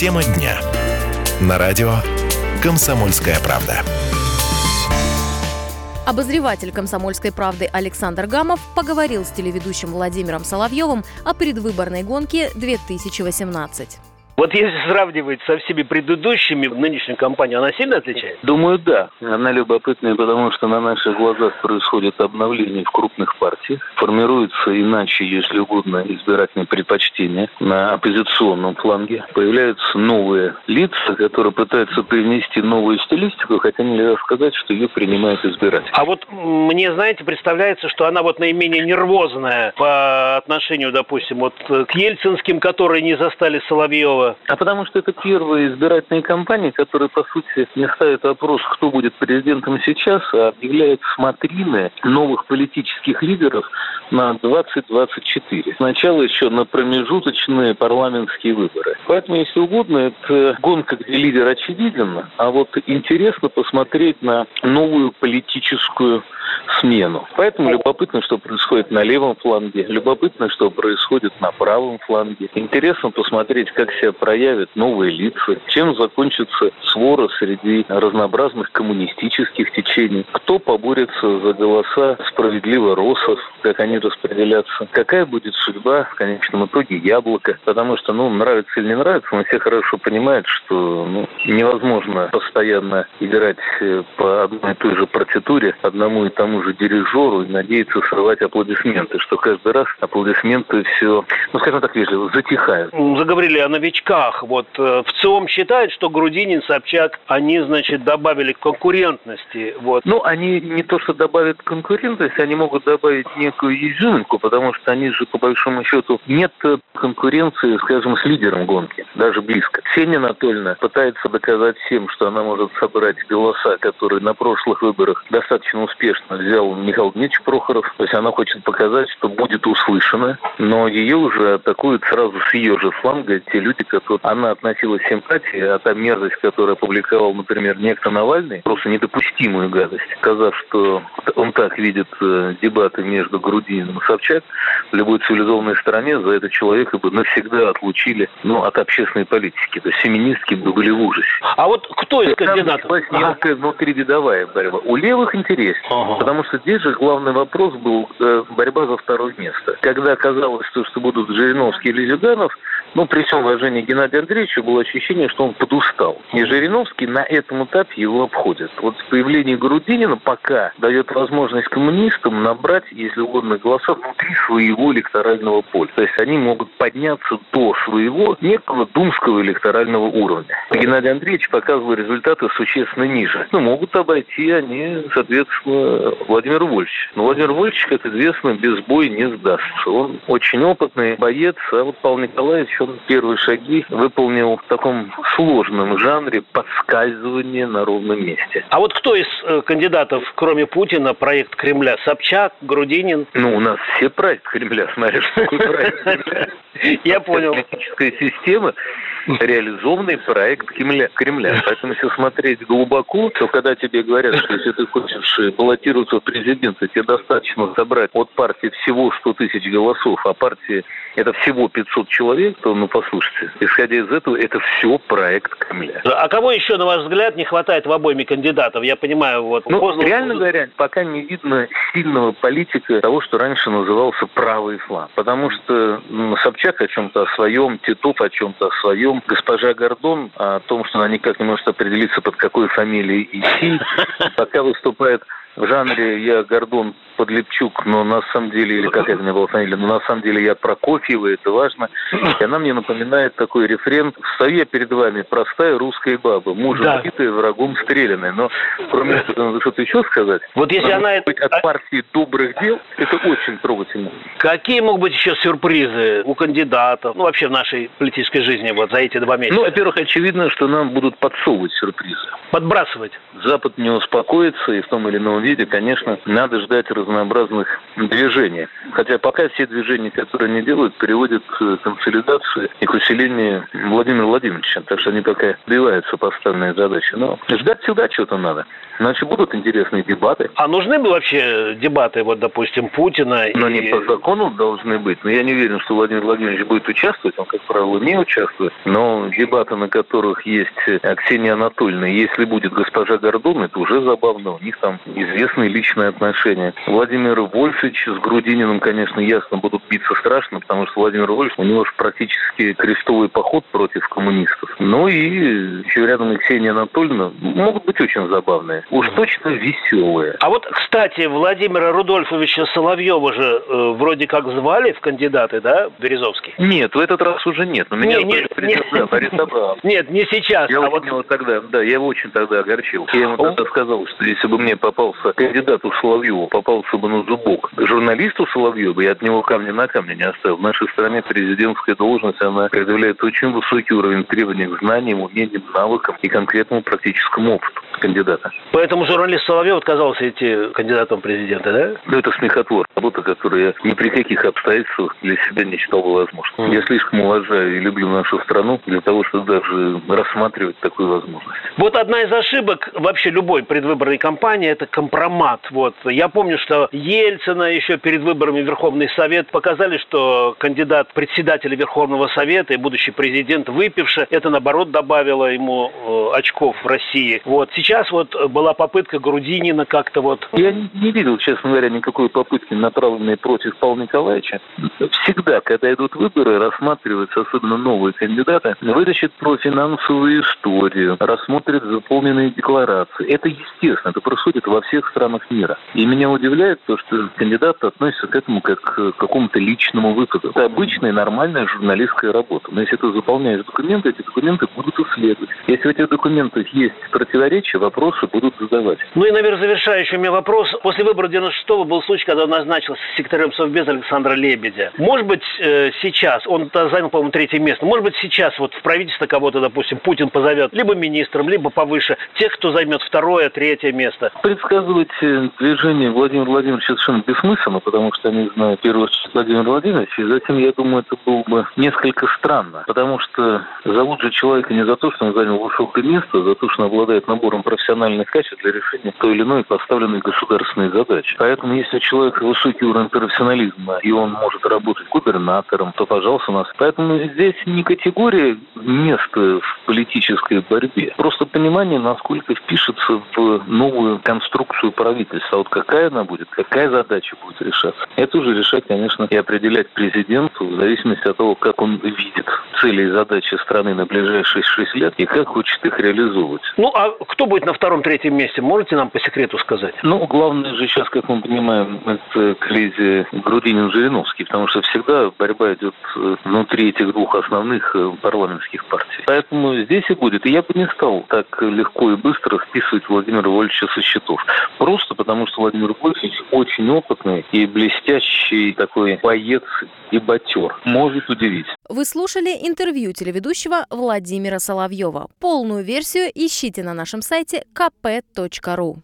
Тема дня. На радио «Комсомольская правда». Обозреватель «Комсомольской правды» Александр Гамов поговорил с телеведущим Владимиром Соловьевым о предвыборной гонке 2018. Вот если сравнивать со всеми предыдущими, нынешнюю кампанию, она сильно отличается? Думаю, да. Она любопытная, потому что на наших глазах происходит обновление в крупных партиях. Формируется иначе, если угодно, избирательные предпочтения на оппозиционном фланге. Появляются новые лица, которые пытаются привнести новую стилистику, хотя нельзя сказать, что ее принимают избиратели. А вот мне, знаете, представляется, что она вот наименее нервозная по отношению, допустим, вот к ельцинским, которые не застали Соловьева, а потому что это первая избирательная кампания, которая, по сути, не ставит вопрос, кто будет президентом сейчас, а объявляет смотрины новых политических лидеров на 2024. Сначала еще на промежуточные парламентские выборы. Поэтому, если угодно, это гонка, где лидер очевиден, а вот интересно посмотреть на новую политическую смену. Поэтому любопытно, что происходит на левом фланге, любопытно, что происходит на правом фланге. Интересно посмотреть, как себя проявят новые лица, чем закончится свора среди разнообразных коммунистических течений, кто поборется за голоса справедливо росов, как они распределятся, какая будет судьба в конечном итоге яблока, потому что, ну, нравится или не нравится, но все хорошо понимают, что ну, невозможно постоянно играть э, по одной и той же партитуре одному и тому же дирижеру и надеяться срывать аплодисменты, что каждый раз аплодисменты все, ну, скажем так вежливо, затихают. Заговорили о новичках. Вот э, в ЦИОМ считает, что Грудинин, Собчак, они, значит, добавили конкурентности. Вот. Ну, они не то, что добавят конкурентность, они могут добавить некую изюминку, потому что они же, по большому счету, нет конкуренции, скажем, с лидером гонки, даже близко. Ксения Анатольевна пытается доказать всем, что она может собрать голоса, которые на прошлых выборах достаточно успешно взял Михаил Дмитриевич Прохоров. То есть она хочет показать, что будет услышана, но ее уже атакуют сразу с ее же фланга те люди, которые она относила с симпатией, а та мерзость, которую опубликовал, например, некто Навальный, просто недопустимую гадость, сказав, что он так видит э, дебаты между Грудининым и Собчак, в любой цивилизованной стране за это человека бы навсегда отлучили ну, от общественной политики. То есть феминистки бы были в ужасе. А вот кто из кандидатов? Там ага. внутрирядовая борьба. У левых интереснее. Ага. Потому что здесь же главный вопрос был э, борьба за второе место. Когда оказалось, что, что будут Жириновский или Зюганов, ну, при всем уважении Геннадия Андреевича было ощущение, что он подустал. И Жириновский на этом этапе его обходит. Вот появление Грудинина пока дает возможность коммунистам набрать, если угодно, голоса внутри своего электорального поля. То есть они могут подняться до своего некого думского электорального уровня. Геннадий Андреевич показывал результаты существенно ниже. Ну, могут обойти они, соответственно, Владимир Вольфович. Но Владимир Вольфович, как известно, без боя не сдастся. Он очень опытный боец, а вот Павел Николаевич он первые шаги выполнил в таком сложном жанре подскальзывания на ровном месте. А вот кто из э, кандидатов, кроме Путина, проект Кремля? Собчак, Грудинин? Ну, у нас все проект Кремля, смотришь, какой проект Кремля. Я понял. Политическая система реализованный проект Кремля. Поэтому если смотреть глубоко, то когда тебе говорят, что если ты хочешь баллотироваться в президенты, тебе достаточно собрать от партии всего 100 тысяч голосов, а партии это всего 500 человек, то, ну, послушайте, исходя из этого, это все проект Кремля. А кого еще, на ваш взгляд, не хватает в обойме кандидатов? Я понимаю, вот... Ну, поздно... реально говоря, пока не видно сильного политика того, что раньше назывался правый фланг. Потому что ну, Собчак о чем-то о своем, Титов о чем-то о своем, госпожа Гордон о том, что она никак не может определиться, под какой фамилией идти, пока выступает в жанре я Гордон Подлепчук, но на самом деле, или как это мне была фамилия, но на самом деле я Прокофьева, это важно. И она мне напоминает такой рефрен «Стою я перед вами, простая русская баба, мужем да. битая, врагом стреляная». Но кроме этого, надо что-то еще сказать. Вот если она... Быть от партии добрых дел, это очень трогательно. Какие могут быть еще сюрпризы у кандидатов, ну вообще в нашей политической жизни вот за эти два месяца? Ну, во-первых, очевидно, что нам будут подсовывать сюрпризы. Подбрасывать. Запад не успокоится, и в том или ином виде, конечно, надо ждать раз разнообразных движений. Хотя пока все движения, которые они делают, приводят к консолидации и к усилению Владимира Владимировича. Так что они пока добиваются поставленной задачи. Но ждать всегда чего-то надо. Значит, будут интересные дебаты. А нужны бы вообще дебаты, вот, допустим, Путина? Но и... они по закону должны быть. Но я не уверен, что Владимир Владимирович будет участвовать. Он, как правило, не участвует. Но дебаты, на которых есть Ксения Анатольевна, если будет госпожа Гордон, это уже забавно. У них там известные личные отношения. Владимир Вольфович с Грудининым, конечно, ясно будут биться страшно, потому что Владимир Вольфович, у него же практически крестовый поход против коммунистов. Ну и еще рядом и Ксения Анатольевна могут быть очень забавные уж точно веселые. А вот, кстати, Владимира Рудольфовича Соловьева же э, вроде как звали в кандидаты, да, Березовский? Нет, в этот раз уже нет. Но меня не, не, не, Нет, не сейчас. Я а вот... его тогда, да, я его очень тогда огорчил. Я ему тогда сказал, что если бы мне попался кандидату Соловьеву, попался бы на зубок журналисту Соловьеву, я от него камня на камне не оставил. В нашей стране президентская должность, она предъявляет очень высокий уровень требований к знаниям, умениям, навыкам и конкретному практическому опыту кандидата. Поэтому журналист Соловьев отказался идти кандидатом в президенты, да? Ну, это смехотвор. Работа, которую я ни при каких обстоятельствах для себя не считал бы возможным. Я слишком уважаю и люблю нашу страну для того, чтобы даже рассматривать такую возможность. Вот одна из ошибок вообще любой предвыборной кампании – это компромат. Вот. Я помню, что Ельцина еще перед выборами в Верховный Совет показали, что кандидат председателя Верховного Совета и будущий президент выпивший, это наоборот добавило ему э, очков в России. Вот. Сейчас вот была попытка Грудинина как-то вот... Я не, видел, честно говоря, никакой попытки, направленной против Павла Николаевича. Всегда, когда идут выборы, рассматриваются, особенно новые кандидаты, вытащат про финансовую историю, рассмотрят заполненные декларации. Это естественно, это происходит во всех странах мира. И меня удивляет то, что кандидаты относятся к этому как к какому-то личному выпаду. Это обычная нормальная журналистская работа. Но если ты заполняешь документы, эти документы будут исследовать. Если в этих документах есть противоречия, вопросы будут задавать. Ну и, наверное, завершающий у меня вопрос. После выбора 96-го был случай, когда он назначился секретарем Совбеза Александра Лебедя. Может быть, э, сейчас, он занял, по-моему, третье место, может быть, сейчас вот в правительство кого-то, допустим, Путин позовет либо министром, либо повыше тех, кто займет второе, третье место. Предсказывать э, движение Владимира Владимировича совершенно бессмысленно, потому что они знают первого Владимира Владимировича, и затем, я думаю, это было бы несколько странно, потому что зовут же человека не за то, что он занял высокое место, а за то, что он обладает набором профессиональных качеств, для решения той или иной поставленной государственной задачи. Поэтому если у человека высокий уровень профессионализма, и он может работать губернатором, то, пожалуйста, у нас. Поэтому здесь не категория места в политической борьбе, просто понимание, насколько впишется в новую конструкцию правительства. А вот какая она будет, какая задача будет решаться. Это уже решать, конечно, и определять президенту в зависимости от того, как он видит цели и задачи страны на ближайшие шесть лет и как хочет их реализовывать. Ну, а кто будет на втором-третьем месте, можете нам по секрету сказать? Ну, главное же сейчас, как мы понимаем, это коллизия Грудинин-Жириновский, потому что всегда борьба идет э, внутри этих двух основных э, парламентских партий. Поэтому здесь и будет. И я бы не стал так легко и быстро списывать Владимира Вольфовича со счетов. Просто потому, что Владимир Вольфович очень опытный и блестящий такой боец и батер. Может удивить. Вы слушали интервью телеведущего Владимира Соловьева. Полную версию ищите на нашем сайте kp.ru.